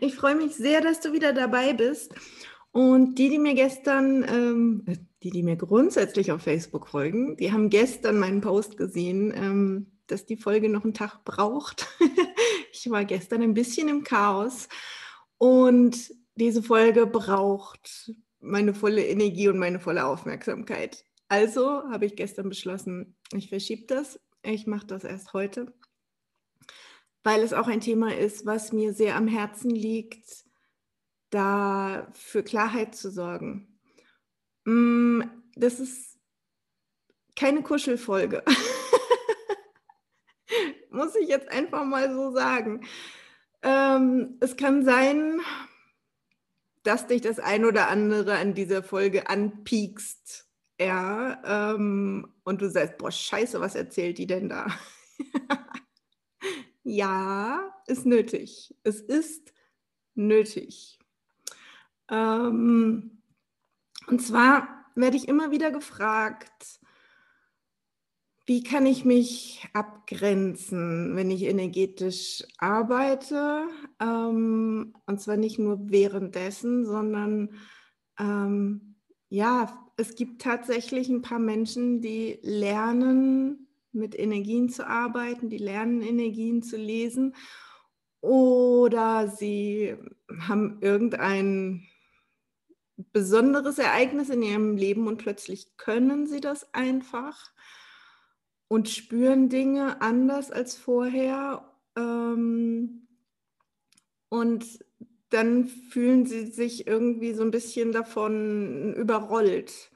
Ich freue mich sehr, dass du wieder dabei bist. Und die, die mir gestern, ähm, die, die mir grundsätzlich auf Facebook folgen, die haben gestern meinen Post gesehen, ähm, dass die Folge noch einen Tag braucht. ich war gestern ein bisschen im Chaos und diese Folge braucht meine volle Energie und meine volle Aufmerksamkeit. Also habe ich gestern beschlossen, ich verschiebe das. Ich mache das erst heute weil es auch ein Thema ist, was mir sehr am Herzen liegt, da für Klarheit zu sorgen. Mm, das ist keine Kuschelfolge. Muss ich jetzt einfach mal so sagen. Ähm, es kann sein, dass dich das ein oder andere an dieser Folge anpiekst. Ja, ähm, und du sagst, boah, scheiße, was erzählt die denn da? Ja, ist nötig. Es ist nötig. Ähm, und zwar werde ich immer wieder gefragt, wie kann ich mich abgrenzen, wenn ich energetisch arbeite? Ähm, und zwar nicht nur währenddessen, sondern ähm, ja, es gibt tatsächlich ein paar Menschen, die lernen, mit Energien zu arbeiten, die lernen Energien zu lesen oder sie haben irgendein besonderes Ereignis in ihrem Leben und plötzlich können sie das einfach und spüren Dinge anders als vorher. Ähm, und dann fühlen sie sich irgendwie so ein bisschen davon überrollt.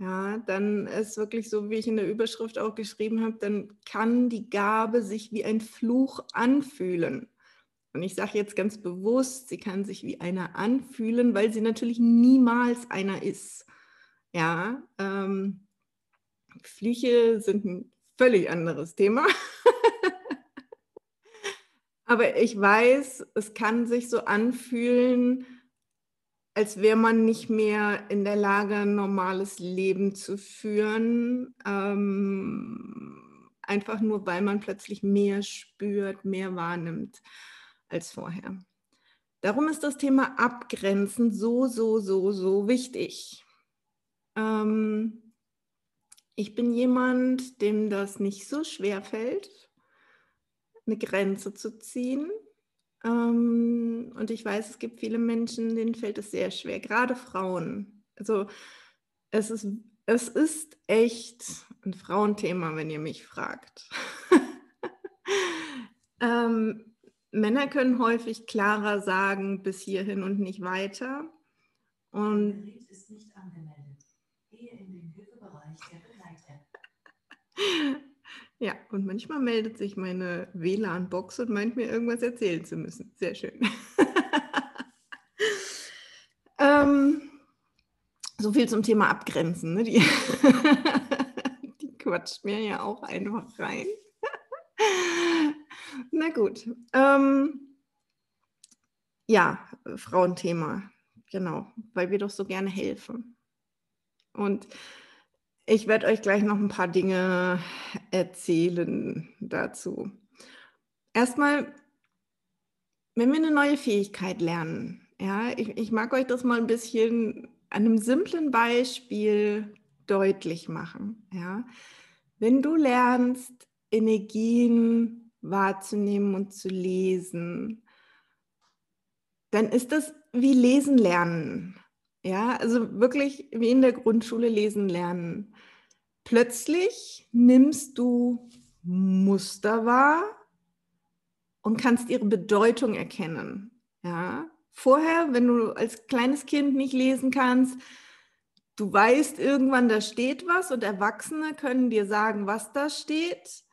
Ja, dann ist wirklich so, wie ich in der Überschrift auch geschrieben habe, dann kann die Gabe sich wie ein Fluch anfühlen. Und ich sage jetzt ganz bewusst, sie kann sich wie einer anfühlen, weil sie natürlich niemals einer ist. Ja, ähm, Flüche sind ein völlig anderes Thema. Aber ich weiß, es kann sich so anfühlen, als wäre man nicht mehr in der Lage, ein normales Leben zu führen. Ähm, einfach nur, weil man plötzlich mehr spürt, mehr wahrnimmt als vorher. Darum ist das Thema Abgrenzen so, so, so, so wichtig. Ähm, ich bin jemand, dem das nicht so schwer fällt, eine Grenze zu ziehen. Ähm, und ich weiß, es gibt viele Menschen, denen fällt es sehr schwer, gerade Frauen. Also es ist, es ist echt ein Frauenthema, wenn ihr mich fragt. ähm, Männer können häufig klarer sagen, bis hierhin und nicht weiter. Und ist nicht angemeldet. Gehe in den Hilfebereich der Begleiter. Ja, und manchmal meldet sich meine WLAN-Box und meint mir irgendwas erzählen zu müssen. Sehr schön. ähm, so viel zum Thema Abgrenzen. Ne? Die, die quatscht mir ja auch einfach rein. Na gut. Ähm, ja, Frauenthema. Genau, weil wir doch so gerne helfen. Und ich werde euch gleich noch ein paar Dinge erzählen dazu. Erstmal, wenn wir eine neue Fähigkeit lernen, ja, ich, ich mag euch das mal ein bisschen an einem simplen Beispiel deutlich machen. Ja. Wenn du lernst, Energien wahrzunehmen und zu lesen, dann ist das wie Lesen lernen. Ja, also wirklich wie in der Grundschule lesen lernen. Plötzlich nimmst du Muster wahr und kannst ihre Bedeutung erkennen. Ja, vorher, wenn du als kleines Kind nicht lesen kannst, du weißt irgendwann, da steht was und Erwachsene können dir sagen, was da steht,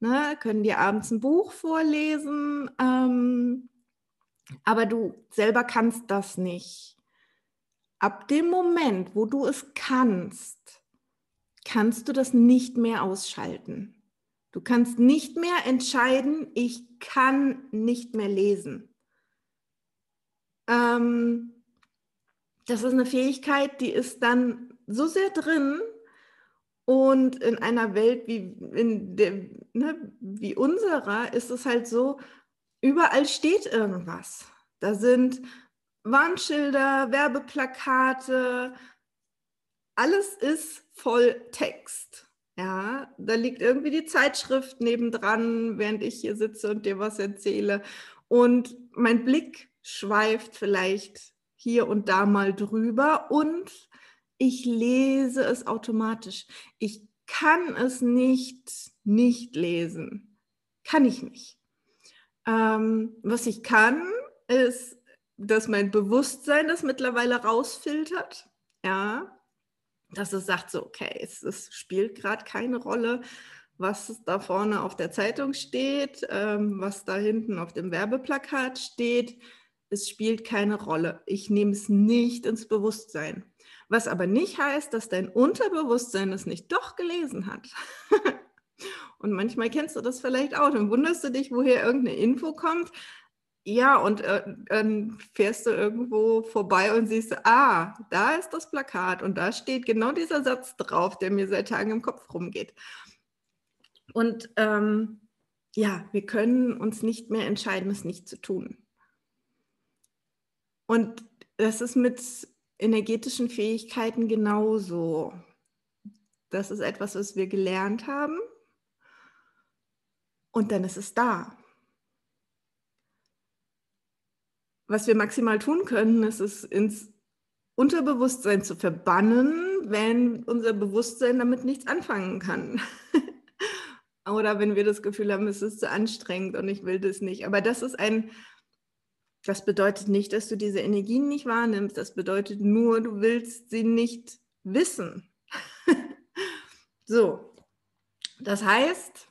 ne, können dir abends ein Buch vorlesen, ähm, Aber du selber kannst das nicht. Ab dem Moment, wo du es kannst, kannst du das nicht mehr ausschalten. Du kannst nicht mehr entscheiden, ich kann nicht mehr lesen. Ähm, das ist eine Fähigkeit, die ist dann so sehr drin und in einer Welt wie, in der, ne, wie unserer ist es halt so, überall steht irgendwas. Da sind Warnschilder, Werbeplakate, alles ist voll Text. Ja, da liegt irgendwie die Zeitschrift nebendran, während ich hier sitze und dir was erzähle. Und mein Blick schweift vielleicht hier und da mal drüber und ich lese es automatisch. Ich kann es nicht nicht lesen. Kann ich nicht. Ähm, was ich kann, ist, dass mein Bewusstsein das mittlerweile rausfiltert. Ja, dass es sagt so, okay, es, es spielt gerade keine Rolle, was da vorne auf der Zeitung steht, ähm, was da hinten auf dem Werbeplakat steht. Es spielt keine Rolle. Ich nehme es nicht ins Bewusstsein. Was aber nicht heißt, dass dein Unterbewusstsein es nicht doch gelesen hat. und manchmal kennst du das vielleicht auch. Dann wunderst du dich, woher irgendeine Info kommt. Ja, und äh, dann fährst du irgendwo vorbei und siehst, ah, da ist das Plakat und da steht genau dieser Satz drauf, der mir seit Tagen im Kopf rumgeht. Und ähm, ja, wir können uns nicht mehr entscheiden, es nicht zu tun. Und das ist mit energetischen Fähigkeiten genauso. Das ist etwas, was wir gelernt haben. Und dann ist es da. Was wir maximal tun können, ist es ins Unterbewusstsein zu verbannen, wenn unser Bewusstsein damit nichts anfangen kann. Oder wenn wir das Gefühl haben, es ist zu anstrengend und ich will das nicht. Aber das ist ein, das bedeutet nicht, dass du diese Energien nicht wahrnimmst. Das bedeutet nur, du willst sie nicht wissen. so, das heißt,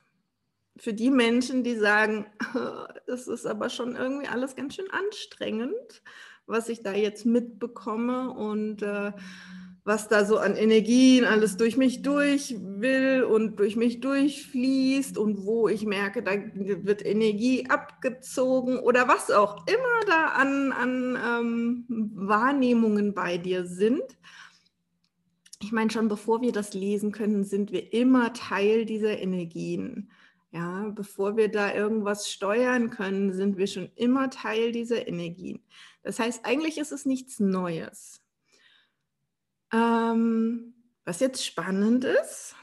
für die Menschen, die sagen, das ist aber schon irgendwie alles ganz schön anstrengend, was ich da jetzt mitbekomme und äh, was da so an Energien alles durch mich durch will und durch mich durchfließt und wo ich merke, da wird Energie abgezogen oder was auch immer da an, an ähm, Wahrnehmungen bei dir sind. Ich meine, schon bevor wir das lesen können, sind wir immer Teil dieser Energien. Ja, bevor wir da irgendwas steuern können, sind wir schon immer Teil dieser Energien. Das heißt, eigentlich ist es nichts Neues. Ähm, was jetzt spannend ist,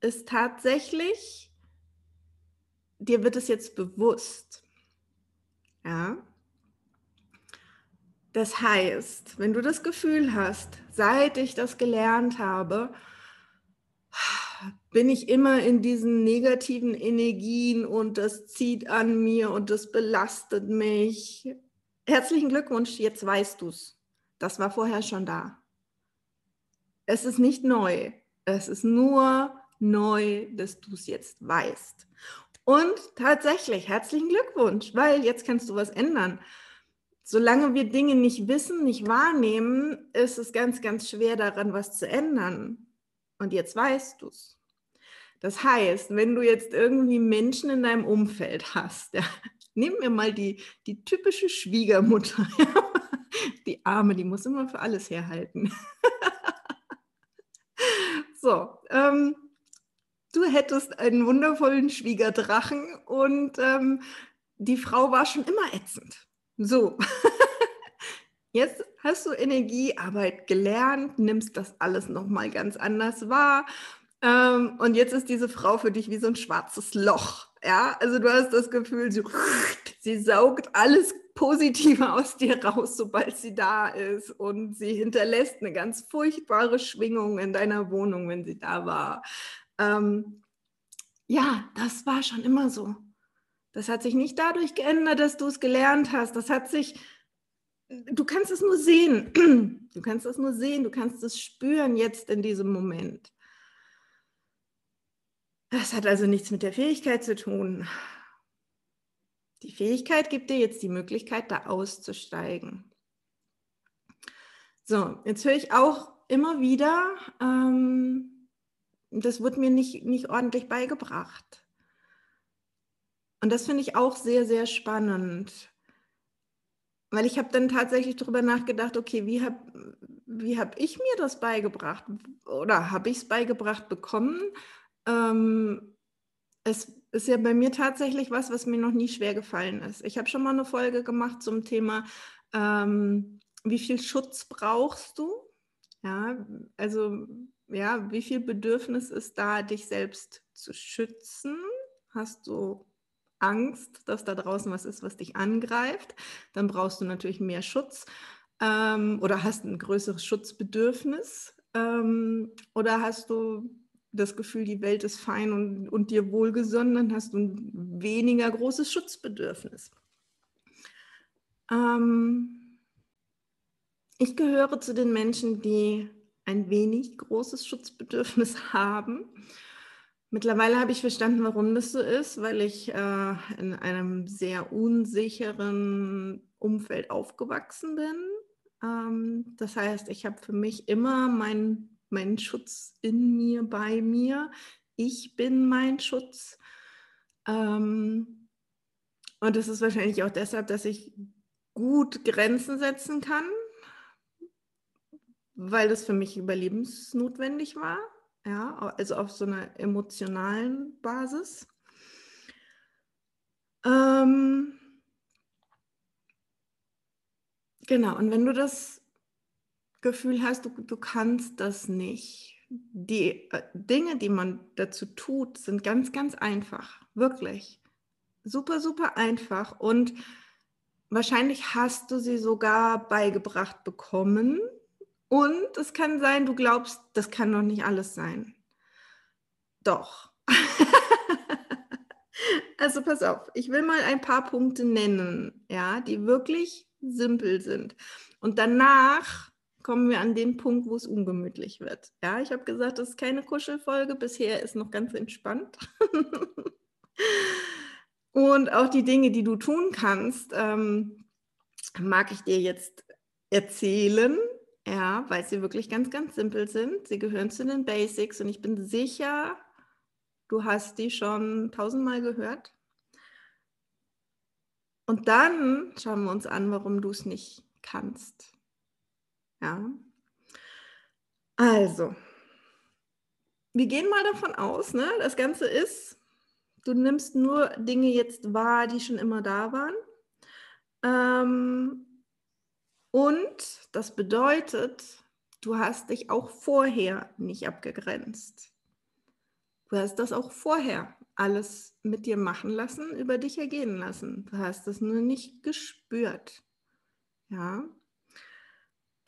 ist tatsächlich, dir wird es jetzt bewusst. Ja. Das heißt, wenn du das Gefühl hast, seit ich das gelernt habe, bin ich immer in diesen negativen Energien und das zieht an mir und das belastet mich. Herzlichen Glückwunsch, jetzt weißt du es. Das war vorher schon da. Es ist nicht neu. Es ist nur neu, dass du es jetzt weißt. Und tatsächlich, herzlichen Glückwunsch, weil jetzt kannst du was ändern. Solange wir Dinge nicht wissen, nicht wahrnehmen, ist es ganz, ganz schwer daran, was zu ändern. Und jetzt weißt du es. Das heißt, wenn du jetzt irgendwie Menschen in deinem Umfeld hast, ja, nehmen wir mal die, die typische Schwiegermutter, die Arme, die muss immer für alles herhalten. so, ähm, du hättest einen wundervollen Schwiegerdrachen und ähm, die Frau war schon immer ätzend. So, jetzt hast du Energiearbeit gelernt, nimmst das alles nochmal ganz anders wahr ähm, und jetzt ist diese Frau für dich wie so ein schwarzes Loch. Ja, also du hast das Gefühl, sie, sie saugt alles Positive aus dir raus, sobald sie da ist. Und sie hinterlässt eine ganz furchtbare Schwingung in deiner Wohnung, wenn sie da war. Ähm, ja, das war schon immer so. Das hat sich nicht dadurch geändert, dass du es gelernt hast. Das hat sich, du kannst es nur sehen. Du kannst es nur sehen, du kannst es spüren jetzt in diesem Moment. Das hat also nichts mit der Fähigkeit zu tun. Die Fähigkeit gibt dir jetzt die Möglichkeit, da auszusteigen. So, jetzt höre ich auch immer wieder, ähm, das wird mir nicht, nicht ordentlich beigebracht. Und das finde ich auch sehr, sehr spannend. Weil ich habe dann tatsächlich darüber nachgedacht, okay, wie habe wie hab ich mir das beigebracht? Oder habe ich es beigebracht bekommen? Ähm, es ist ja bei mir tatsächlich was, was mir noch nie schwer gefallen ist. Ich habe schon mal eine Folge gemacht zum Thema, ähm, wie viel Schutz brauchst du? Ja, also ja, wie viel Bedürfnis ist da, dich selbst zu schützen? Hast du Angst, dass da draußen was ist, was dich angreift? Dann brauchst du natürlich mehr Schutz ähm, oder hast ein größeres Schutzbedürfnis ähm, oder hast du das Gefühl, die Welt ist fein und, und dir wohlgesonnen, dann hast du ein weniger großes Schutzbedürfnis. Ähm, ich gehöre zu den Menschen, die ein wenig großes Schutzbedürfnis haben. Mittlerweile habe ich verstanden, warum das so ist, weil ich äh, in einem sehr unsicheren Umfeld aufgewachsen bin. Ähm, das heißt, ich habe für mich immer meinen mein Schutz in mir, bei mir. Ich bin mein Schutz. Ähm, und das ist wahrscheinlich auch deshalb, dass ich gut Grenzen setzen kann, weil das für mich überlebensnotwendig war. Ja, also auf so einer emotionalen Basis. Ähm, genau, und wenn du das Gefühl hast, du, du kannst das nicht, die äh, Dinge, die man dazu tut, sind ganz, ganz einfach, wirklich. Super, super einfach. Und wahrscheinlich hast du sie sogar beigebracht bekommen und es kann sein, du glaubst, das kann doch nicht alles sein. Doch. also pass auf, ich will mal ein paar Punkte nennen, ja, die wirklich simpel sind. Und danach kommen wir an den Punkt, wo es ungemütlich wird. Ja, ich habe gesagt, das ist keine Kuschelfolge. Bisher ist noch ganz entspannt. Und auch die Dinge, die du tun kannst, ähm, mag ich dir jetzt erzählen. Ja, weil sie wirklich ganz, ganz simpel sind. Sie gehören zu den Basics und ich bin sicher, du hast die schon tausendmal gehört. Und dann schauen wir uns an, warum du es nicht kannst. Ja. Also, wir gehen mal davon aus, ne? das Ganze ist, du nimmst nur Dinge jetzt wahr, die schon immer da waren. Ähm, und das bedeutet, du hast dich auch vorher nicht abgegrenzt. Du hast das auch vorher alles mit dir machen lassen, über dich ergehen lassen. Du hast es nur nicht gespürt. Ja.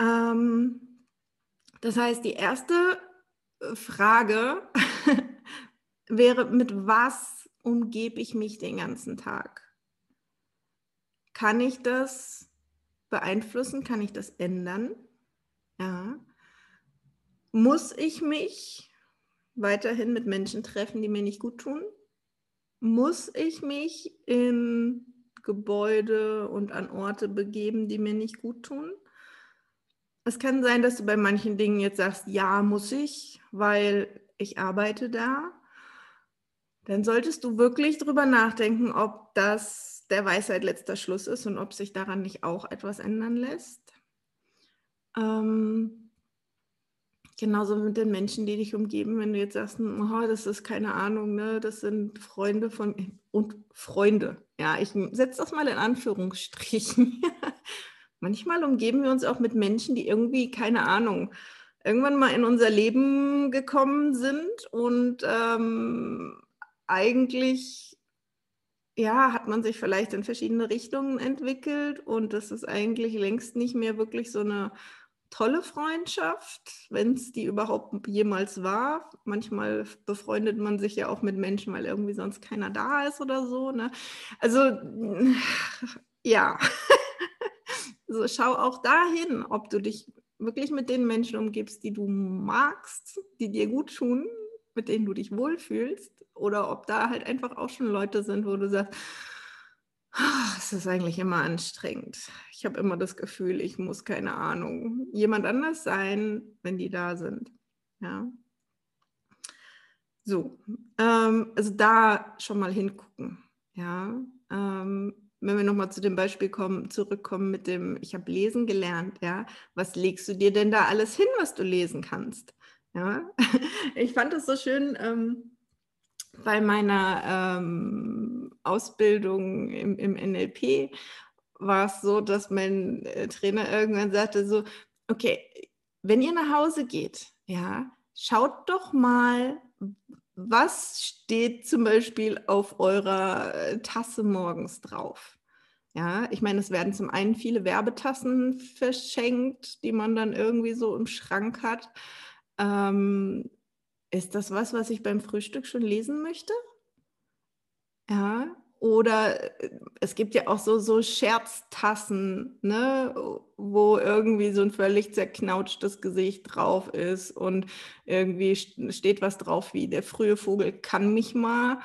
Ähm, das heißt, die erste äh, Frage wäre, mit was umgebe ich mich den ganzen Tag? Kann ich das beeinflussen? Kann ich das ändern? Ja. Muss ich mich weiterhin mit Menschen treffen, die mir nicht gut tun? Muss ich mich in Gebäude und an Orte begeben, die mir nicht gut tun? Es kann sein, dass du bei manchen Dingen jetzt sagst, ja, muss ich, weil ich arbeite da. Dann solltest du wirklich darüber nachdenken, ob das der Weisheit letzter Schluss ist und ob sich daran nicht auch etwas ändern lässt. Ähm, genauso mit den Menschen, die dich umgeben, wenn du jetzt sagst, oh, das ist keine Ahnung, ne, das sind Freunde von und Freunde. Ja, ich setze das mal in Anführungsstrichen. Manchmal umgeben wir uns auch mit Menschen, die irgendwie, keine Ahnung, irgendwann mal in unser Leben gekommen sind und ähm, eigentlich ja, hat man sich vielleicht in verschiedene Richtungen entwickelt und das ist eigentlich längst nicht mehr wirklich so eine tolle Freundschaft, wenn es die überhaupt jemals war. Manchmal befreundet man sich ja auch mit Menschen, weil irgendwie sonst keiner da ist oder so. Ne? Also ja, so schau auch dahin, ob du dich wirklich mit den Menschen umgibst, die du magst, die dir gut tun, mit denen du dich wohlfühlst oder ob da halt einfach auch schon Leute sind, wo du sagst, es ist eigentlich immer anstrengend. Ich habe immer das Gefühl, ich muss, keine Ahnung, jemand anders sein, wenn die da sind. Ja. So, ähm, also da schon mal hingucken. Ja, ähm, wenn wir nochmal zu dem Beispiel kommen, zurückkommen mit dem, ich habe lesen gelernt, ja, was legst du dir denn da alles hin, was du lesen kannst? Ja, ich fand es so schön ähm, bei meiner ähm, Ausbildung im, im NLP war es so, dass mein äh, Trainer irgendwann sagte so, okay, wenn ihr nach Hause geht, ja, schaut doch mal, was steht zum Beispiel auf eurer äh, Tasse morgens drauf? Ja, ich meine, es werden zum einen viele Werbetassen verschenkt, die man dann irgendwie so im Schrank hat. Ähm, ist das was, was ich beim Frühstück schon lesen möchte? Ja, oder äh, es gibt ja auch so, so Scherztassen, ne, wo irgendwie so ein völlig zerknautschtes Gesicht drauf ist und irgendwie steht was drauf wie der frühe Vogel kann mich mal.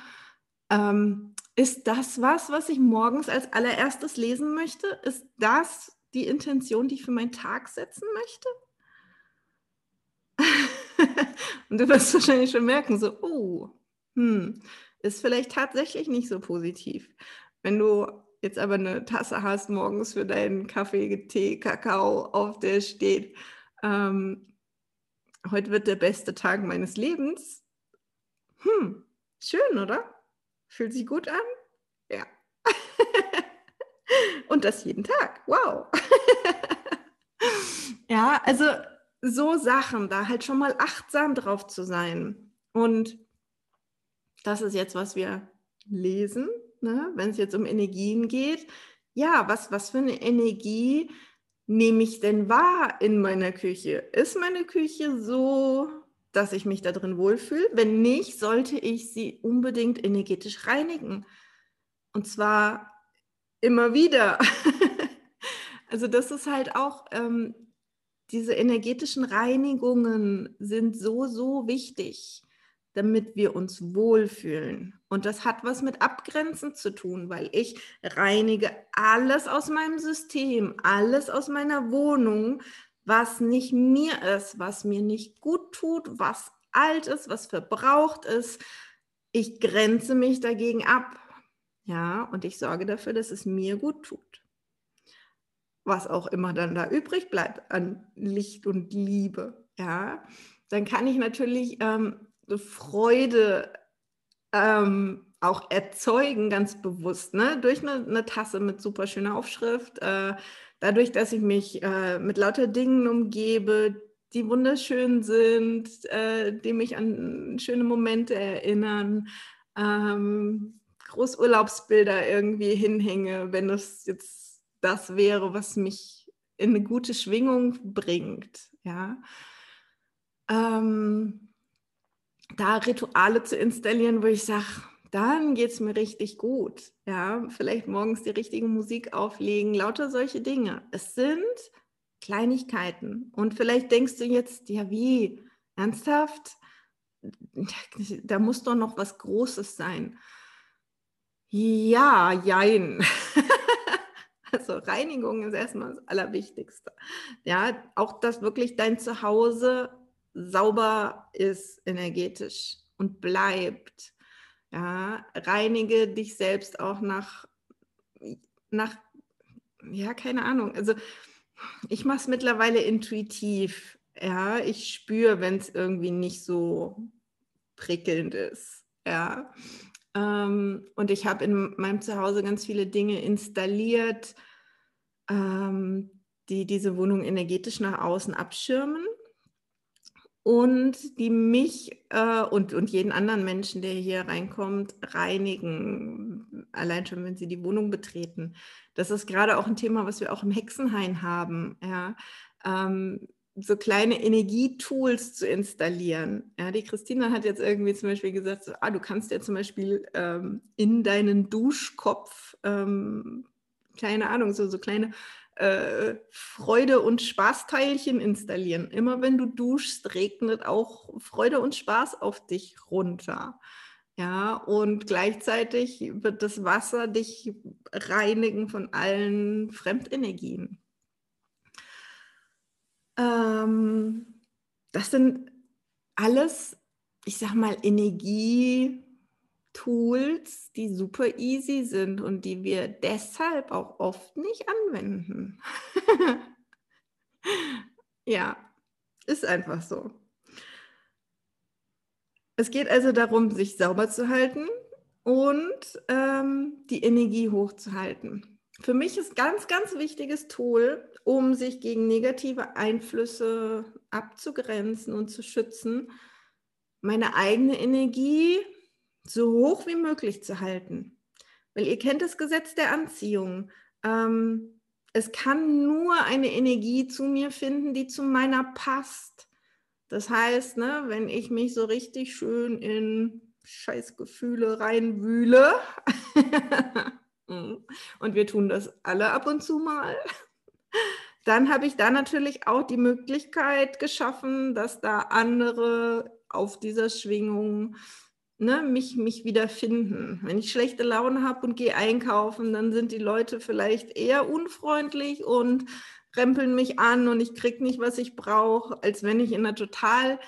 Ähm, ist das was, was ich morgens als allererstes lesen möchte? Ist das die Intention, die ich für meinen Tag setzen möchte? und du wirst wahrscheinlich schon merken, so, oh, hm, ist vielleicht tatsächlich nicht so positiv. Wenn du jetzt aber eine Tasse hast morgens für deinen Kaffee, Tee, Kakao, auf der steht, ähm, heute wird der beste Tag meines Lebens. Hm, schön, oder? Fühlt sich gut an? Ja. Und das jeden Tag. Wow. ja, also so Sachen, da halt schon mal achtsam drauf zu sein. Und das ist jetzt, was wir lesen, ne? wenn es jetzt um Energien geht. Ja, was, was für eine Energie nehme ich denn wahr in meiner Küche? Ist meine Küche so, dass ich mich da drin wohlfühle? Wenn nicht, sollte ich sie unbedingt energetisch reinigen. Und zwar immer wieder. also das ist halt auch, ähm, diese energetischen Reinigungen sind so, so wichtig damit wir uns wohlfühlen. Und das hat was mit Abgrenzen zu tun, weil ich reinige alles aus meinem System, alles aus meiner Wohnung, was nicht mir ist, was mir nicht gut tut, was alt ist, was verbraucht ist. Ich grenze mich dagegen ab. Ja, und ich sorge dafür, dass es mir gut tut. Was auch immer dann da übrig bleibt an Licht und Liebe. Ja, dann kann ich natürlich ähm, Freude ähm, auch erzeugen, ganz bewusst, ne? durch eine, eine Tasse mit super schöner Aufschrift, äh, dadurch, dass ich mich äh, mit lauter Dingen umgebe, die wunderschön sind, äh, die mich an schöne Momente erinnern, ähm, Großurlaubsbilder irgendwie hinhänge, wenn das jetzt das wäre, was mich in eine gute Schwingung bringt. Ja. Ähm, da Rituale zu installieren, wo ich sage, dann geht es mir richtig gut. Ja, vielleicht morgens die richtige Musik auflegen, lauter solche Dinge. Es sind Kleinigkeiten. Und vielleicht denkst du jetzt, ja, wie? Ernsthaft? Da muss doch noch was Großes sein. Ja, jein. Also Reinigung ist erstmal das Allerwichtigste. Ja, auch dass wirklich dein Zuhause sauber ist energetisch und bleibt. Ja, reinige dich selbst auch nach, nach, ja, keine Ahnung. Also ich mache es mittlerweile intuitiv. Ja, ich spüre, wenn es irgendwie nicht so prickelnd ist. Ja. Ähm, und ich habe in meinem Zuhause ganz viele Dinge installiert, ähm, die diese Wohnung energetisch nach außen abschirmen und die mich äh, und, und jeden anderen Menschen, der hier reinkommt, reinigen, allein schon, wenn sie die Wohnung betreten. Das ist gerade auch ein Thema, was wir auch im Hexenhain haben. Ja. Ähm, so kleine Energietools zu installieren. Ja, die Christina hat jetzt irgendwie zum Beispiel gesagt, so, ah, du kannst ja zum Beispiel ähm, in deinen Duschkopf, ähm, keine Ahnung, so, so kleine äh, Freude- und Spaßteilchen installieren. Immer wenn du duschst, regnet auch Freude und Spaß auf dich runter. Ja, und gleichzeitig wird das Wasser dich reinigen von allen Fremdenergien. Ähm, das sind alles, ich sag mal, Energietools, die super easy sind und die wir deshalb auch oft nicht anwenden. ja, ist einfach so. Es geht also darum, sich sauber zu halten und ähm, die Energie hochzuhalten. Für mich ist ganz, ganz wichtiges Tool, um sich gegen negative Einflüsse abzugrenzen und zu schützen, meine eigene Energie so hoch wie möglich zu halten. Weil ihr kennt das Gesetz der Anziehung. Ähm, es kann nur eine Energie zu mir finden, die zu meiner passt. Das heißt, ne, wenn ich mich so richtig schön in Scheißgefühle reinwühle, und wir tun das alle ab und zu mal, dann habe ich da natürlich auch die Möglichkeit geschaffen, dass da andere auf dieser Schwingung ne, mich, mich wieder finden. Wenn ich schlechte Laune habe und gehe einkaufen, dann sind die Leute vielleicht eher unfreundlich und rempeln mich an und ich kriege nicht, was ich brauche, als wenn ich in einer total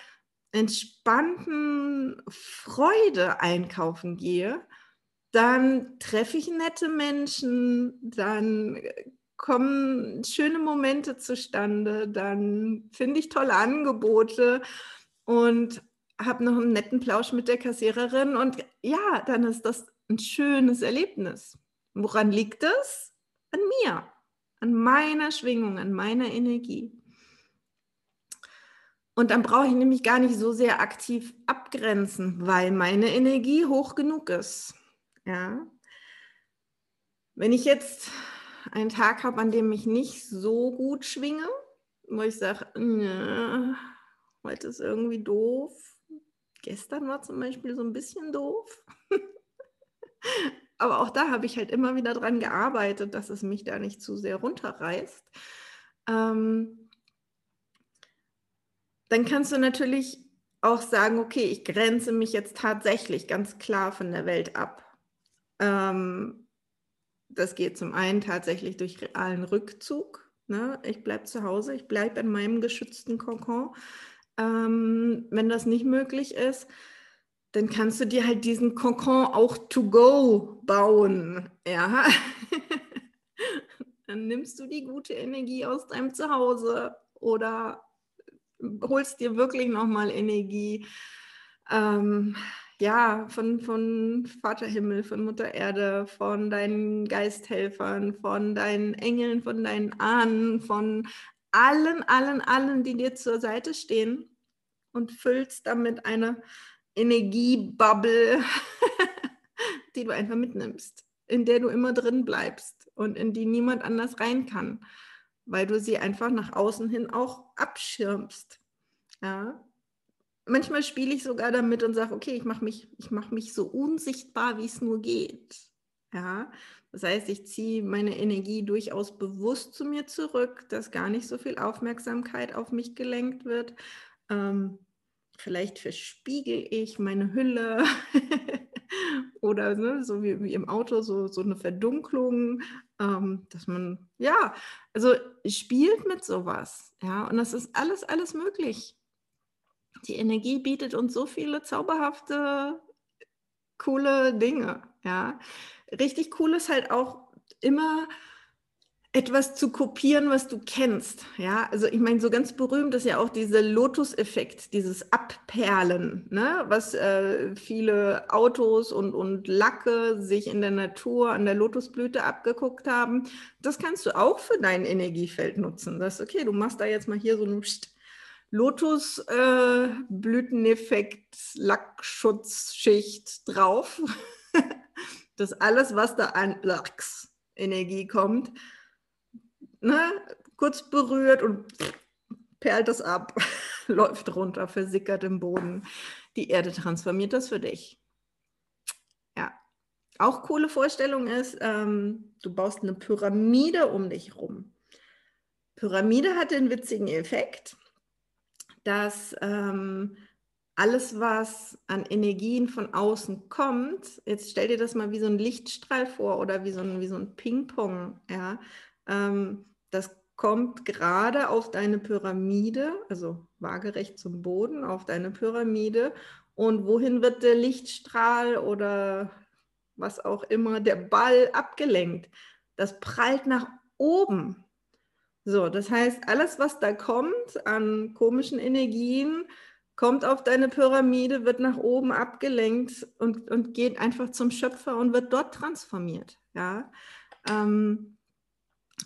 entspannten Freude einkaufen gehe, dann treffe ich nette Menschen, dann kommen schöne Momente zustande, dann finde ich tolle Angebote und habe noch einen netten Plausch mit der Kassiererin und ja, dann ist das ein schönes Erlebnis. Woran liegt es? An mir an meiner Schwingung, an meiner Energie. Und dann brauche ich nämlich gar nicht so sehr aktiv abgrenzen, weil meine Energie hoch genug ist. Ja. Wenn ich jetzt einen Tag habe, an dem ich nicht so gut schwinge, wo ich sage, heute ist irgendwie doof. Gestern war zum Beispiel so ein bisschen doof. aber auch da habe ich halt immer wieder dran gearbeitet, dass es mich da nicht zu sehr runterreißt. Ähm, dann kannst du natürlich auch sagen, okay, ich grenze mich jetzt tatsächlich ganz klar von der Welt ab. Ähm, das geht zum einen tatsächlich durch realen Rückzug. Ne? Ich bleibe zu Hause, ich bleibe in meinem geschützten Kokon. Ähm, wenn das nicht möglich ist, dann kannst du dir halt diesen Kokon auch to go bauen. Ja. dann nimmst du die gute Energie aus deinem Zuhause oder holst dir wirklich nochmal Energie. Ähm, ja, von, von Vater Himmel, von Mutter Erde, von deinen Geisthelfern, von deinen Engeln, von deinen Ahnen, von allen, allen, allen, die dir zur Seite stehen und füllst damit eine Energiebubble, die du einfach mitnimmst, in der du immer drin bleibst und in die niemand anders rein kann, weil du sie einfach nach außen hin auch abschirmst. Ja. Manchmal spiele ich sogar damit und sage, okay, ich mache mich, mach mich so unsichtbar, wie es nur geht. Ja. Das heißt, ich ziehe meine Energie durchaus bewusst zu mir zurück, dass gar nicht so viel Aufmerksamkeit auf mich gelenkt wird. Ähm, vielleicht verspiegel ich meine Hülle oder ne, so wie, wie, im Auto so, so eine Verdunklung, ähm, dass man, ja, also spielt mit sowas, ja, und das ist alles, alles möglich. Die Energie bietet uns so viele zauberhafte, coole Dinge, ja. Richtig cool ist halt auch immer, etwas zu kopieren, was du kennst. Ja, also ich meine, so ganz berühmt ist ja auch dieser Lotus-Effekt, dieses Abperlen, ne? was äh, viele Autos und, und Lacke sich in der Natur an der Lotusblüte abgeguckt haben. Das kannst du auch für dein Energiefeld nutzen. Das ist okay, du machst da jetzt mal hier so einen Lotusblüteneffekt, äh, Lackschutzschicht drauf. Das alles, was da an Lachsenergie kommt, ne, kurz berührt und perlt das ab, läuft runter, versickert im Boden. Die Erde transformiert das für dich. Ja. Auch coole Vorstellung ist, ähm, du baust eine Pyramide um dich rum. Pyramide hat den witzigen Effekt, dass ähm, alles, was an Energien von außen kommt, jetzt stell dir das mal wie so ein Lichtstrahl vor oder wie so ein, so ein Ping-Pong, ja, ähm, das kommt gerade auf deine Pyramide, also waagerecht zum Boden, auf deine Pyramide. Und wohin wird der Lichtstrahl oder was auch immer, der Ball abgelenkt? Das prallt nach oben. So, das heißt, alles, was da kommt an komischen Energien, kommt auf deine Pyramide, wird nach oben abgelenkt und, und geht einfach zum Schöpfer und wird dort transformiert. Ja? Ähm,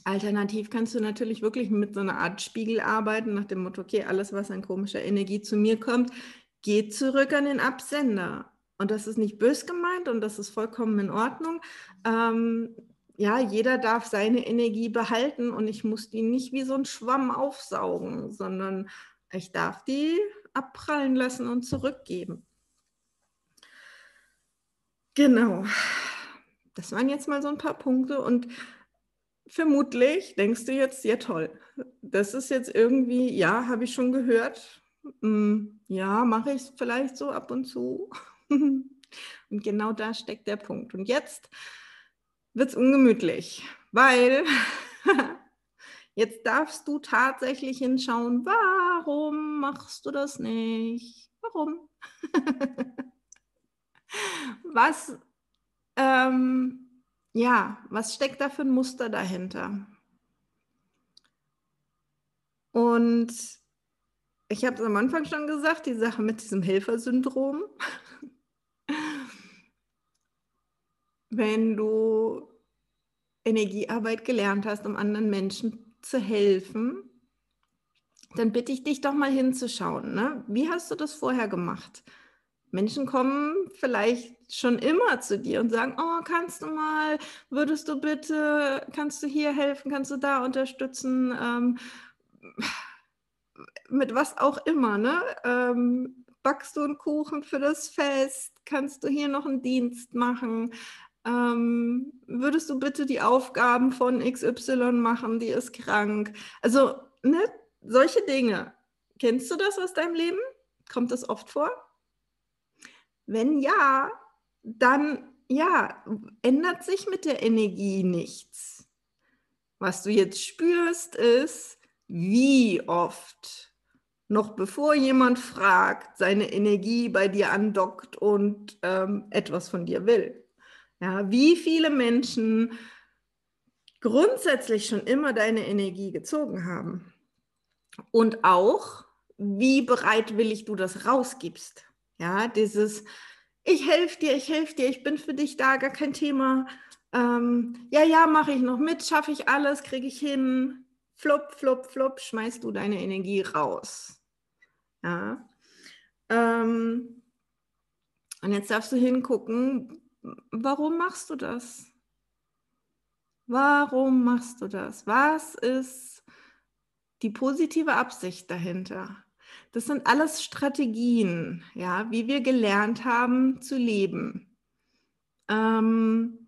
alternativ kannst du natürlich wirklich mit so einer Art Spiegel arbeiten, nach dem Motto, okay, alles, was an komischer Energie zu mir kommt, geht zurück an den Absender. Und das ist nicht bös gemeint und das ist vollkommen in Ordnung. Ähm, ja, jeder darf seine Energie behalten und ich muss die nicht wie so ein Schwamm aufsaugen, sondern ich darf die abprallen lassen und zurückgeben. Genau. Das waren jetzt mal so ein paar Punkte und vermutlich denkst du jetzt, ja toll, das ist jetzt irgendwie, ja, habe ich schon gehört. Hm, ja, mache ich es vielleicht so ab und zu. und genau da steckt der Punkt. Und jetzt wird es ungemütlich, weil Jetzt darfst du tatsächlich hinschauen, warum machst du das nicht? Warum? was, ähm, ja, was steckt da für ein Muster dahinter? Und ich habe es am Anfang schon gesagt, die Sache mit diesem Helfersyndrom. Wenn du Energiearbeit gelernt hast, um anderen Menschen zu helfen, dann bitte ich dich doch mal hinzuschauen. Ne? Wie hast du das vorher gemacht? Menschen kommen vielleicht schon immer zu dir und sagen, oh, kannst du mal, würdest du bitte, kannst du hier helfen, kannst du da unterstützen, ähm, mit was auch immer, ne? Ähm, backst du einen Kuchen für das Fest, kannst du hier noch einen Dienst machen, ähm, würdest du bitte die Aufgaben von XY machen, die ist krank. Also, ne, solche Dinge. Kennst du das aus deinem Leben? Kommt das oft vor? Wenn ja, dann ja, ändert sich mit der Energie nichts. Was du jetzt spürst, ist, wie oft, noch bevor jemand fragt, seine Energie bei dir andockt und ähm, etwas von dir will. Ja, wie viele Menschen grundsätzlich schon immer deine Energie gezogen haben. Und auch, wie bereitwillig du das rausgibst. Ja, dieses, ich helfe dir, ich helfe dir, ich bin für dich da, gar kein Thema. Ähm, ja, ja, mache ich noch mit, schaffe ich alles, kriege ich hin. Flupp, flupp, flupp, schmeißt du deine Energie raus. Ja. Ähm, und jetzt darfst du hingucken, warum machst du das? Warum machst du das? Was ist die positive Absicht dahinter? Das sind alles Strategien, ja, wie wir gelernt haben zu leben. Ähm,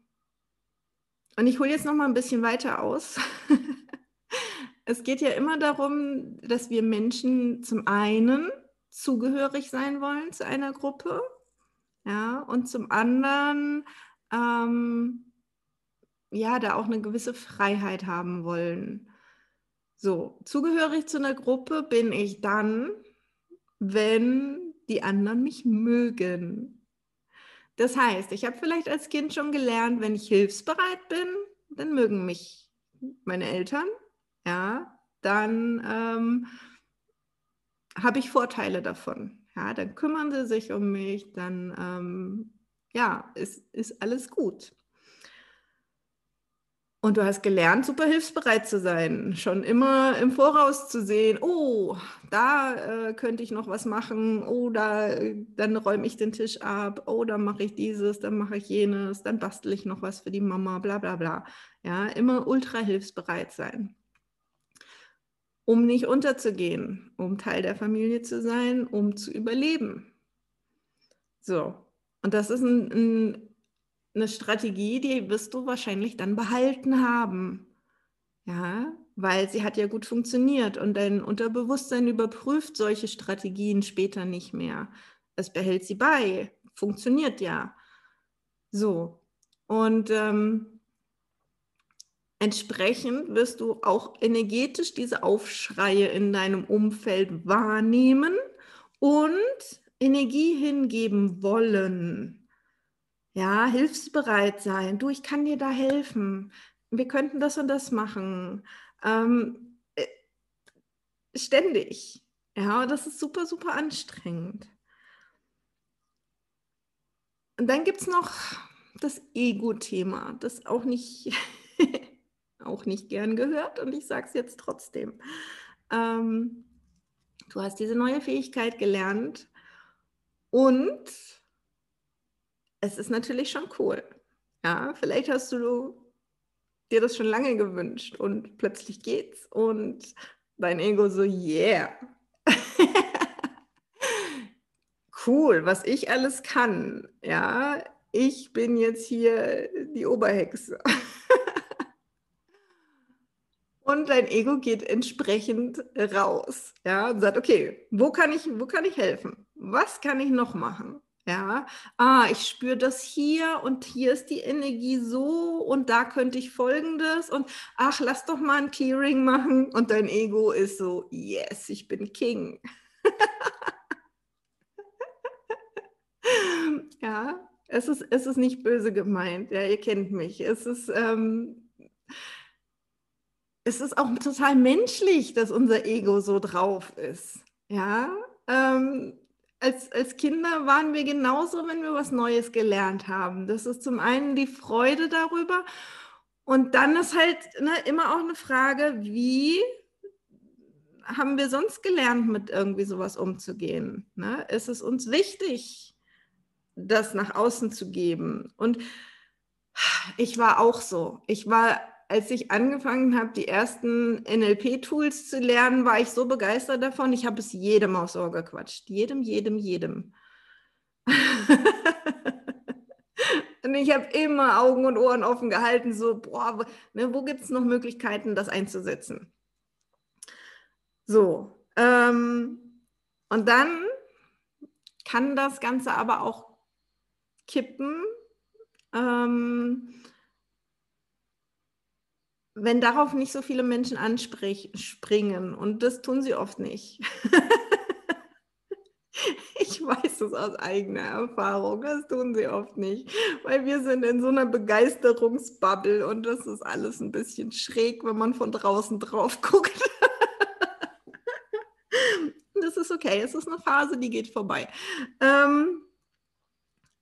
und ich hole jetzt noch mal ein bisschen weiter aus. es geht ja immer darum, dass wir Menschen zum einen zugehörig sein wollen zu einer Gruppe ja, und zum anderen, ähm, ja, da auch eine gewisse Freiheit haben wollen. So, zugehörig zu einer Gruppe bin ich dann, wenn die anderen mich mögen. Das heißt, ich habe vielleicht als Kind schon gelernt, wenn ich hilfsbereit bin, dann mögen mich meine Eltern, ja, dann ähm, habe ich Vorteile davon. Ja, dann kümmern sie sich um mich, dann ähm, ja, ist, ist alles gut. Und du hast gelernt, super hilfsbereit zu sein, schon immer im Voraus zu sehen, oh, da äh, könnte ich noch was machen, oh, da, dann räume ich den Tisch ab, oh, dann mache ich dieses, dann mache ich jenes, dann bastel ich noch was für die Mama, bla bla bla. Ja, immer ultra hilfsbereit sein um nicht unterzugehen, um Teil der Familie zu sein, um zu überleben. So, und das ist ein, ein, eine Strategie, die wirst du wahrscheinlich dann behalten haben. Ja, weil sie hat ja gut funktioniert und dein Unterbewusstsein überprüft solche Strategien später nicht mehr, es behält sie bei, funktioniert ja. So. Und ähm, entsprechend wirst du auch energetisch diese Aufschreie in deinem Umfeld wahrnehmen und Energie hingeben wollen. Ja, hilfsbereit sein. Du, ich kann dir da helfen. Wir könnten das und das machen. Ähm, äh, ständig. Ja, das ist super, super anstrengend. Und dann gibt es noch das Ego-Thema, das auch nicht, auch nicht gern gehört und ich sage es jetzt trotzdem. Ähm, du hast diese neue Fähigkeit gelernt und es ist natürlich schon cool. Ja, vielleicht hast du dir das schon lange gewünscht und plötzlich geht's und dein Ego so, yeah, cool, was ich alles kann. Ja, ich bin jetzt hier die Oberhexe. und dein Ego geht entsprechend raus, ja, und sagt, okay, wo kann ich, wo kann ich helfen? Was kann ich noch machen? Ja, ah, ich spüre das hier und hier ist die Energie so und da könnte ich folgendes und ach, lass doch mal ein Clearing machen und dein Ego ist so, yes, ich bin King. ja, es ist, es ist nicht böse gemeint, ja, ihr kennt mich. Es ist, ähm, es ist auch total menschlich, dass unser Ego so drauf ist. Ja, ähm, als, als Kinder waren wir genauso, wenn wir was Neues gelernt haben. Das ist zum einen die Freude darüber und dann ist halt ne, immer auch eine Frage, wie haben wir sonst gelernt, mit irgendwie sowas umzugehen? Ne? Ist es uns wichtig, das nach außen zu geben. Und ich war auch so. Ich war, als ich angefangen habe, die ersten NLP-Tools zu lernen, war ich so begeistert davon. Ich habe es jedem aufs Ohr gequatscht. Jedem, jedem, jedem. und ich habe immer Augen und Ohren offen gehalten, so, boah, ne, wo gibt es noch Möglichkeiten, das einzusetzen? So. Ähm, und dann kann das Ganze aber auch kippen, ähm, wenn darauf nicht so viele Menschen anspringen. Und das tun sie oft nicht. ich weiß es aus eigener Erfahrung, das tun sie oft nicht, weil wir sind in so einer Begeisterungsbubble und das ist alles ein bisschen schräg, wenn man von draußen drauf guckt. das ist okay, es ist eine Phase, die geht vorbei. Ähm,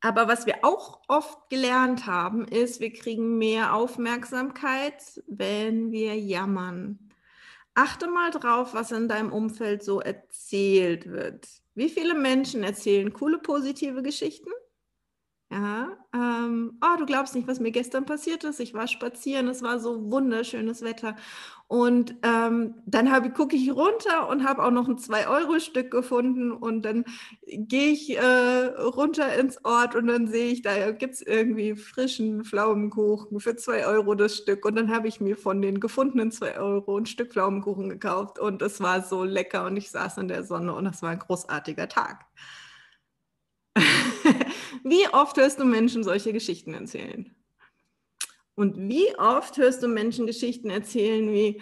aber was wir auch oft gelernt haben, ist, wir kriegen mehr Aufmerksamkeit, wenn wir jammern. Achte mal drauf, was in deinem Umfeld so erzählt wird. Wie viele Menschen erzählen coole, positive Geschichten? Ja, ähm, oh, du glaubst nicht, was mir gestern passiert ist. Ich war spazieren, es war so wunderschönes Wetter. Und ähm, dann gucke ich runter und habe auch noch ein 2-Euro-Stück gefunden. Und dann gehe ich äh, runter ins Ort und dann sehe ich, da gibt es irgendwie frischen Pflaumenkuchen für 2 Euro das Stück. Und dann habe ich mir von den gefundenen 2 Euro ein Stück Pflaumenkuchen gekauft. Und es war so lecker und ich saß in der Sonne und das war ein großartiger Tag. Wie oft hörst du Menschen solche Geschichten erzählen? Und wie oft hörst du Menschen Geschichten erzählen wie,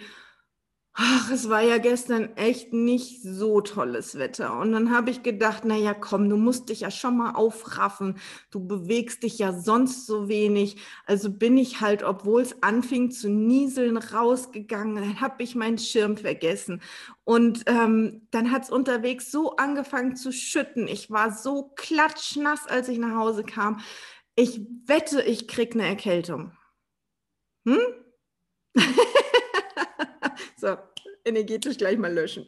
ach, es war ja gestern echt nicht so tolles Wetter. Und dann habe ich gedacht, naja, komm, du musst dich ja schon mal aufraffen. Du bewegst dich ja sonst so wenig. Also bin ich halt, obwohl es anfing zu nieseln, rausgegangen. Dann habe ich meinen Schirm vergessen. Und ähm, dann hat es unterwegs so angefangen zu schütten. Ich war so klatschnass, als ich nach Hause kam. Ich wette, ich krieg eine Erkältung. Hm? so, energetisch gleich mal löschen.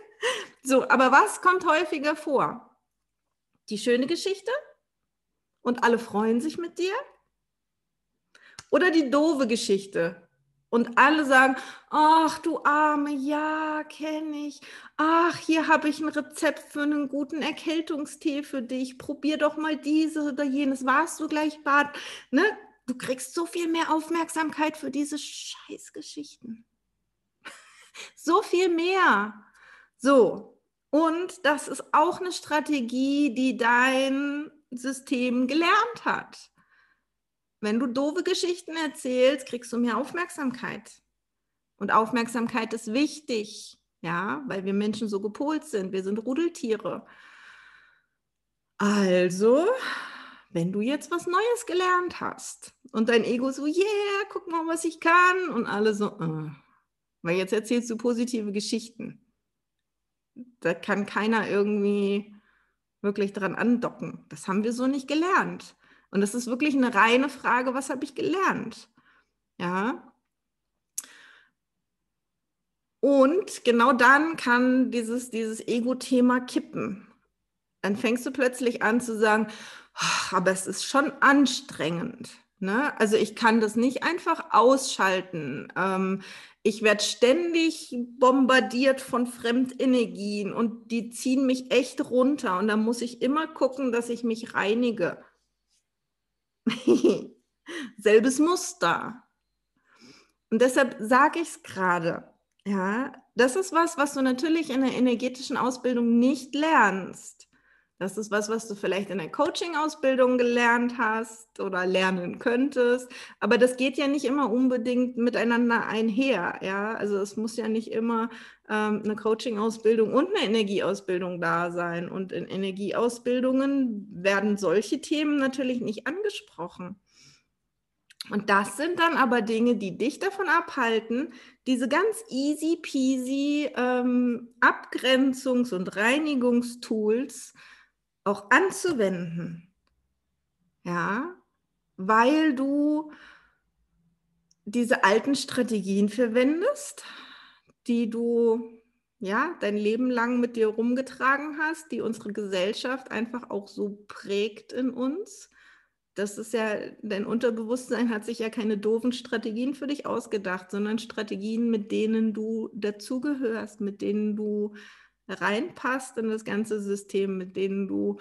so, aber was kommt häufiger vor? Die schöne Geschichte und alle freuen sich mit dir? Oder die doofe Geschichte und alle sagen, ach du Arme, ja, kenne ich. Ach, hier habe ich ein Rezept für einen guten Erkältungstee für dich. Probier doch mal dieses oder jenes. Warst du gleich bad? Ne? Du kriegst so viel mehr Aufmerksamkeit für diese Scheißgeschichten. So viel mehr. So. Und das ist auch eine Strategie, die dein System gelernt hat. Wenn du doofe Geschichten erzählst, kriegst du mehr Aufmerksamkeit. Und Aufmerksamkeit ist wichtig, ja, weil wir Menschen so gepolt sind. Wir sind Rudeltiere. Also, wenn du jetzt was Neues gelernt hast und dein Ego so, yeah, guck mal, was ich kann, und alle so, äh, weil jetzt erzählst du positive Geschichten. Da kann keiner irgendwie wirklich dran andocken. Das haben wir so nicht gelernt. Und das ist wirklich eine reine Frage, was habe ich gelernt? Ja. Und genau dann kann dieses, dieses Ego-Thema kippen. Dann fängst du plötzlich an zu sagen, aber es ist schon anstrengend. Ne? Also ich kann das nicht einfach ausschalten. Ähm, ich werde ständig bombardiert von Fremdenergien und die ziehen mich echt runter. Und da muss ich immer gucken, dass ich mich reinige. Selbes Muster. Und deshalb sage ich es gerade. Ja, das ist was, was du natürlich in der energetischen Ausbildung nicht lernst. Das ist was, was du vielleicht in der Coaching-Ausbildung gelernt hast oder lernen könntest. Aber das geht ja nicht immer unbedingt miteinander einher. Ja, also es muss ja nicht immer ähm, eine Coaching-Ausbildung und eine Energieausbildung da sein. Und in Energieausbildungen werden solche Themen natürlich nicht angesprochen. Und das sind dann aber Dinge, die dich davon abhalten, diese ganz easy peasy ähm, Abgrenzungs- und Reinigungstools auch anzuwenden. Ja, weil du diese alten Strategien verwendest, die du ja dein Leben lang mit dir rumgetragen hast, die unsere Gesellschaft einfach auch so prägt in uns. Das ist ja, dein Unterbewusstsein hat sich ja keine doofen Strategien für dich ausgedacht, sondern Strategien, mit denen du dazugehörst, mit denen du reinpasst in das ganze System, mit denen du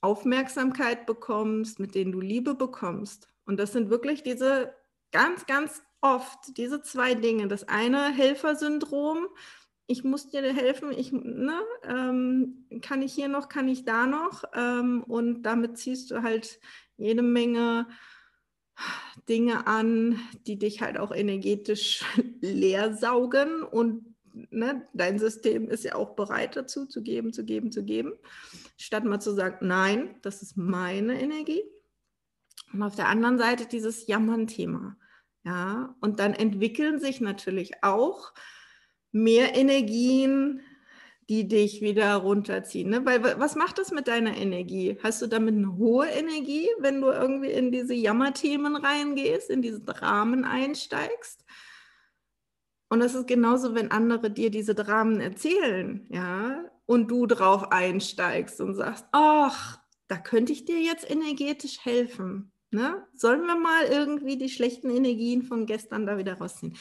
Aufmerksamkeit bekommst, mit denen du Liebe bekommst. Und das sind wirklich diese ganz, ganz oft diese zwei Dinge. Das eine Helfersyndrom, ich muss dir helfen, ich, ne, ähm, kann ich hier noch, kann ich da noch. Ähm, und damit ziehst du halt jede Menge Dinge an, die dich halt auch energetisch leer saugen und ne, dein System ist ja auch bereit dazu, zu geben, zu geben, zu geben, statt mal zu sagen, nein, das ist meine Energie. Und auf der anderen Seite dieses Jammern-Thema. Ja, und dann entwickeln sich natürlich auch mehr Energien, die dich wieder runterziehen. Ne? Weil was macht das mit deiner Energie? Hast du damit eine hohe Energie, wenn du irgendwie in diese Jammerthemen reingehst, in diesen Rahmen einsteigst? Und das ist genauso, wenn andere dir diese Dramen erzählen, ja, und du drauf einsteigst und sagst, ach, da könnte ich dir jetzt energetisch helfen. Ne? Sollen wir mal irgendwie die schlechten Energien von gestern da wieder rausziehen?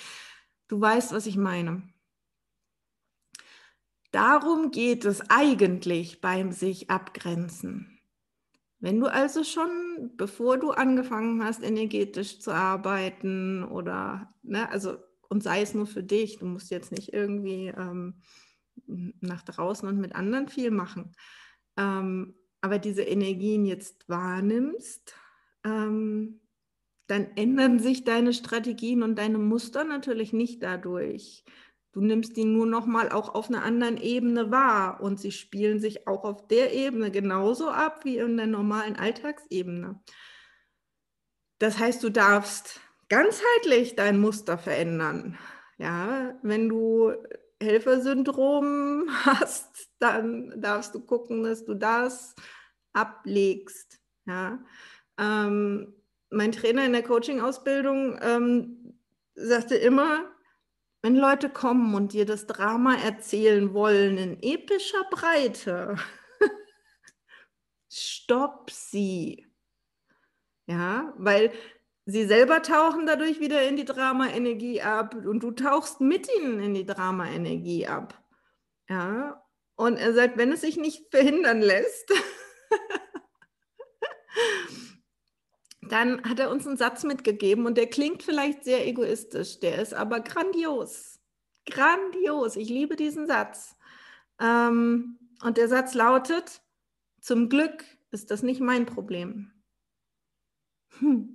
Du weißt, was ich meine. Darum geht es eigentlich beim sich abgrenzen. Wenn du also schon, bevor du angefangen hast, energetisch zu arbeiten oder, ne, also und sei es nur für dich. Du musst jetzt nicht irgendwie ähm, nach draußen und mit anderen viel machen. Ähm, aber diese Energien jetzt wahrnimmst, ähm, dann ändern sich deine Strategien und deine Muster natürlich nicht dadurch. Du nimmst die nur noch mal auch auf einer anderen Ebene wahr und sie spielen sich auch auf der Ebene genauso ab wie in der normalen Alltagsebene. Das heißt, du darfst ganzheitlich dein Muster verändern. Ja, wenn du Helfersyndrom hast, dann darfst du gucken, dass du das ablegst. Ja. Ähm, mein Trainer in der Coaching-Ausbildung ähm, sagte immer, wenn Leute kommen und dir das Drama erzählen wollen in epischer Breite, stopp sie. Ja, weil sie selber tauchen dadurch wieder in die Drama-Energie ab und du tauchst mit ihnen in die Drama-Energie ab. Ja, und er sagt, wenn es sich nicht verhindern lässt, dann hat er uns einen Satz mitgegeben und der klingt vielleicht sehr egoistisch, der ist aber grandios. Grandios. Ich liebe diesen Satz. Ähm, Und der Satz lautet, zum Glück ist das nicht mein Problem. Hm.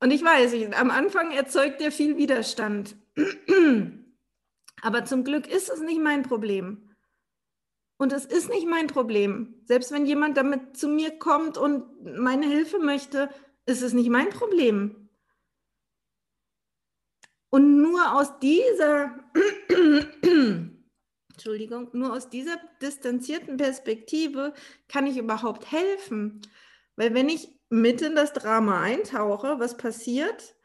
Und ich weiß, ich, am Anfang erzeugt er viel Widerstand. Aber zum Glück ist es nicht mein Problem. Und es ist nicht mein Problem. Selbst wenn jemand damit zu mir kommt und meine Hilfe möchte, ist es nicht mein Problem. Und nur aus dieser, Entschuldigung, nur aus dieser distanzierten Perspektive kann ich überhaupt helfen. Weil wenn ich mit in das Drama eintauche, was passiert?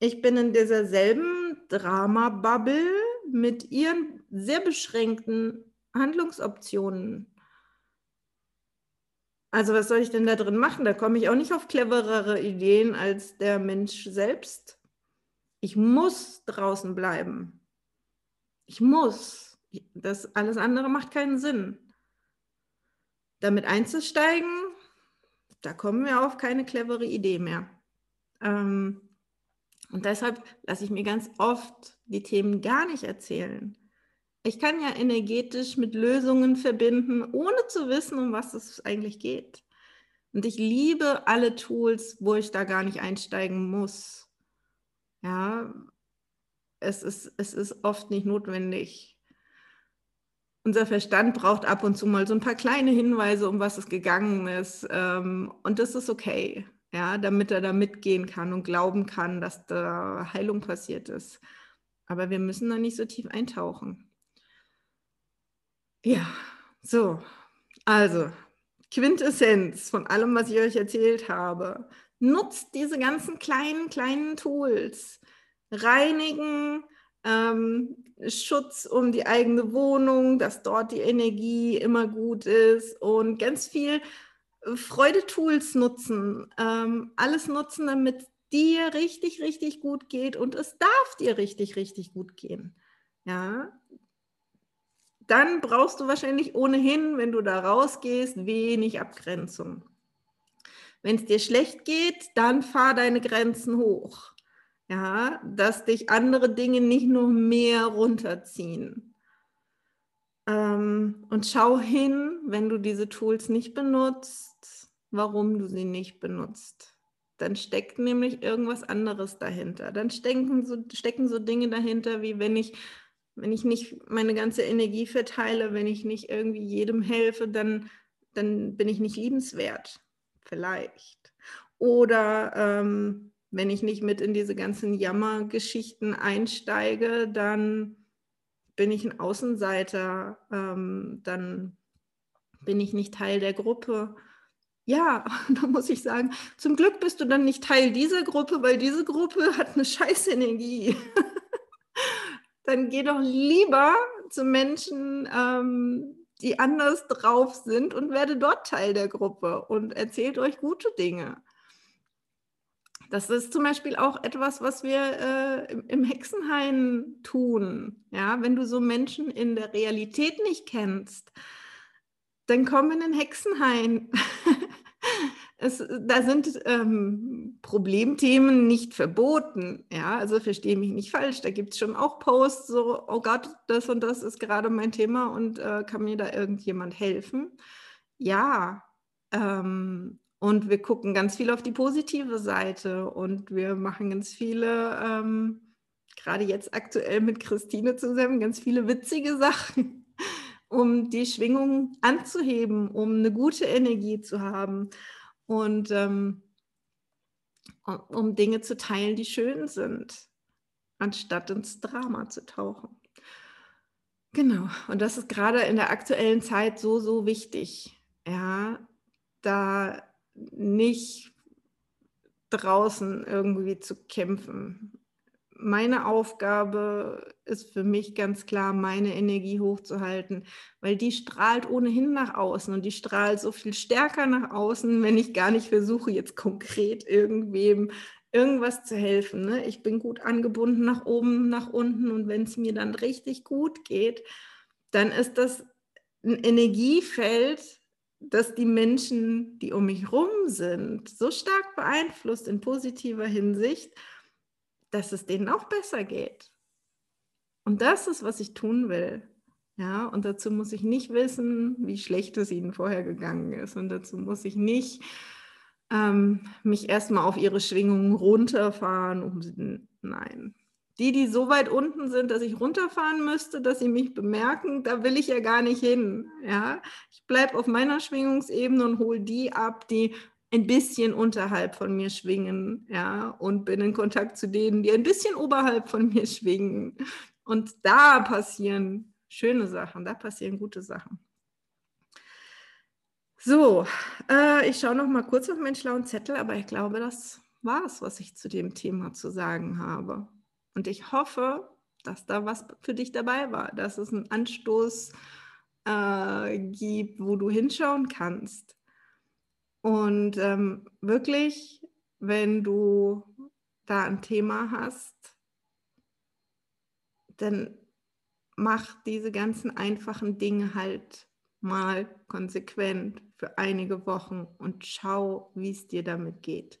Ich bin in dieser selben Drama-Bubble mit ihren sehr beschränkten Handlungsoptionen. Also was soll ich denn da drin machen? Da komme ich auch nicht auf cleverere Ideen als der Mensch selbst. Ich muss draußen bleiben. Ich muss. Das alles andere macht keinen Sinn. Damit einzusteigen, da kommen wir auf keine clevere Idee mehr. Ähm, und deshalb lasse ich mir ganz oft die Themen gar nicht erzählen. Ich kann ja energetisch mit Lösungen verbinden, ohne zu wissen, um was es eigentlich geht. Und ich liebe alle Tools, wo ich da gar nicht einsteigen muss. Ja, es ist, es ist oft nicht notwendig unser Verstand braucht ab und zu mal so ein paar kleine Hinweise, um was es gegangen ist. Ähm, und das ist okay, ja, damit er da mitgehen kann und glauben kann, dass da Heilung passiert ist. Aber wir müssen da nicht so tief eintauchen. Ja, so. Also, Quintessenz von allem, was ich euch erzählt habe. Nutzt diese ganzen kleinen, kleinen Tools. Reinigen, ähm, Schutz um die eigene Wohnung, dass dort die Energie immer gut ist und ganz viel Freude-Tools nutzen, ähm, alles nutzen, damit dir richtig, richtig gut geht und es darf dir richtig, richtig gut gehen. Ja, dann brauchst du wahrscheinlich ohnehin, wenn du da rausgehst, wenig Abgrenzung. Wenn es dir schlecht geht, dann fahr deine Grenzen hoch ja, dass dich andere Dinge nicht nur mehr runterziehen. Ähm, und schau hin, wenn du diese Tools nicht benutzt, warum du sie nicht benutzt. Dann steckt nämlich irgendwas anderes dahinter. Dann stecken so, stecken so Dinge dahinter, wie wenn ich, wenn ich nicht meine ganze Energie verteile, wenn ich nicht irgendwie jedem helfe, dann, dann bin ich nicht liebenswert. Vielleicht. Oder ähm, wenn ich nicht mit in diese ganzen Jammergeschichten einsteige, dann bin ich ein Außenseiter, ähm, dann bin ich nicht Teil der Gruppe. Ja, da muss ich sagen, zum Glück bist du dann nicht Teil dieser Gruppe, weil diese Gruppe hat eine scheiß Energie. dann geh doch lieber zu Menschen, ähm, die anders drauf sind und werde dort Teil der Gruppe und erzählt euch gute Dinge. Das ist zum Beispiel auch etwas, was wir äh, im Hexenhain tun. Ja, wenn du so Menschen in der Realität nicht kennst, dann komm in den Hexenhain. es, da sind ähm, Problemthemen nicht verboten. Ja, also verstehe mich nicht falsch. Da gibt es schon auch Posts, so, oh Gott, das und das ist gerade mein Thema und äh, kann mir da irgendjemand helfen? Ja, ähm, und wir gucken ganz viel auf die positive Seite und wir machen ganz viele, ähm, gerade jetzt aktuell mit Christine zusammen, ganz viele witzige Sachen, um die Schwingung anzuheben, um eine gute Energie zu haben und ähm, um Dinge zu teilen, die schön sind, anstatt ins Drama zu tauchen. Genau, und das ist gerade in der aktuellen Zeit so, so wichtig. Ja, da nicht draußen irgendwie zu kämpfen. Meine Aufgabe ist für mich ganz klar, meine Energie hochzuhalten, weil die strahlt ohnehin nach außen und die strahlt so viel stärker nach außen, wenn ich gar nicht versuche, jetzt konkret irgendwem irgendwas zu helfen. Ne? Ich bin gut angebunden nach oben, nach unten und wenn es mir dann richtig gut geht, dann ist das ein Energiefeld, dass die Menschen, die um mich rum sind, so stark beeinflusst in positiver Hinsicht, dass es denen auch besser geht. Und das ist, was ich tun will. Ja, und dazu muss ich nicht wissen, wie schlecht es ihnen vorher gegangen ist. Und dazu muss ich nicht ähm, mich erstmal auf ihre Schwingungen runterfahren. Um, nein. Die, die so weit unten sind, dass ich runterfahren müsste, dass sie mich bemerken, da will ich ja gar nicht hin. Ja? Ich bleibe auf meiner Schwingungsebene und hole die ab, die ein bisschen unterhalb von mir schwingen, ja, und bin in Kontakt zu denen, die ein bisschen oberhalb von mir schwingen. Und da passieren schöne Sachen, da passieren gute Sachen. So, äh, ich schaue noch mal kurz auf meinen schlauen Zettel, aber ich glaube, das war es, was ich zu dem Thema zu sagen habe. Und ich hoffe, dass da was für dich dabei war, dass es einen Anstoß äh, gibt, wo du hinschauen kannst. Und ähm, wirklich, wenn du da ein Thema hast, dann mach diese ganzen einfachen Dinge halt mal konsequent für einige Wochen und schau, wie es dir damit geht.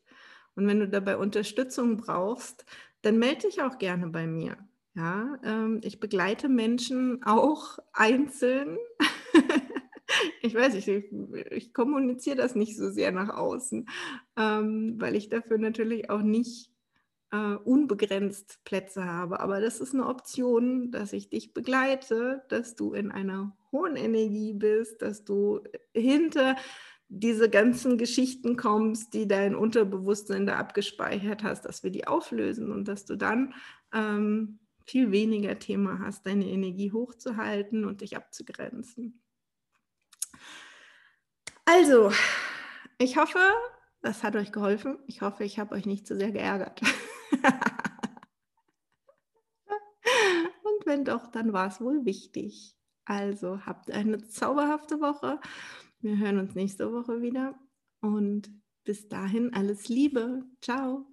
Und wenn du dabei Unterstützung brauchst, dann melde dich auch gerne bei mir. Ja, ähm, ich begleite Menschen auch einzeln. ich weiß nicht, ich, ich, kommuniziere das nicht so sehr nach außen, ähm, weil ich dafür natürlich auch nicht äh, unbegrenzt Plätze habe. Aber das ist eine Option, dass ich dich begleite, dass du in einer hohen Energie bist, dass du hinter diese ganzen Geschichten kommst, die dein Unterbewusstsein da abgespeichert hast, dass wir die auflösen und dass du dann ähm, viel weniger Thema hast, deine Energie hochzuhalten und dich abzugrenzen. Also, ich hoffe, das hat euch geholfen. Ich hoffe, ich habe euch nicht zu sehr geärgert. Und wenn doch, dann war es wohl wichtig. Also habt eine zauberhafte Woche. Wir hören uns nächste Woche wieder. Und bis dahin alles Liebe. Ciao.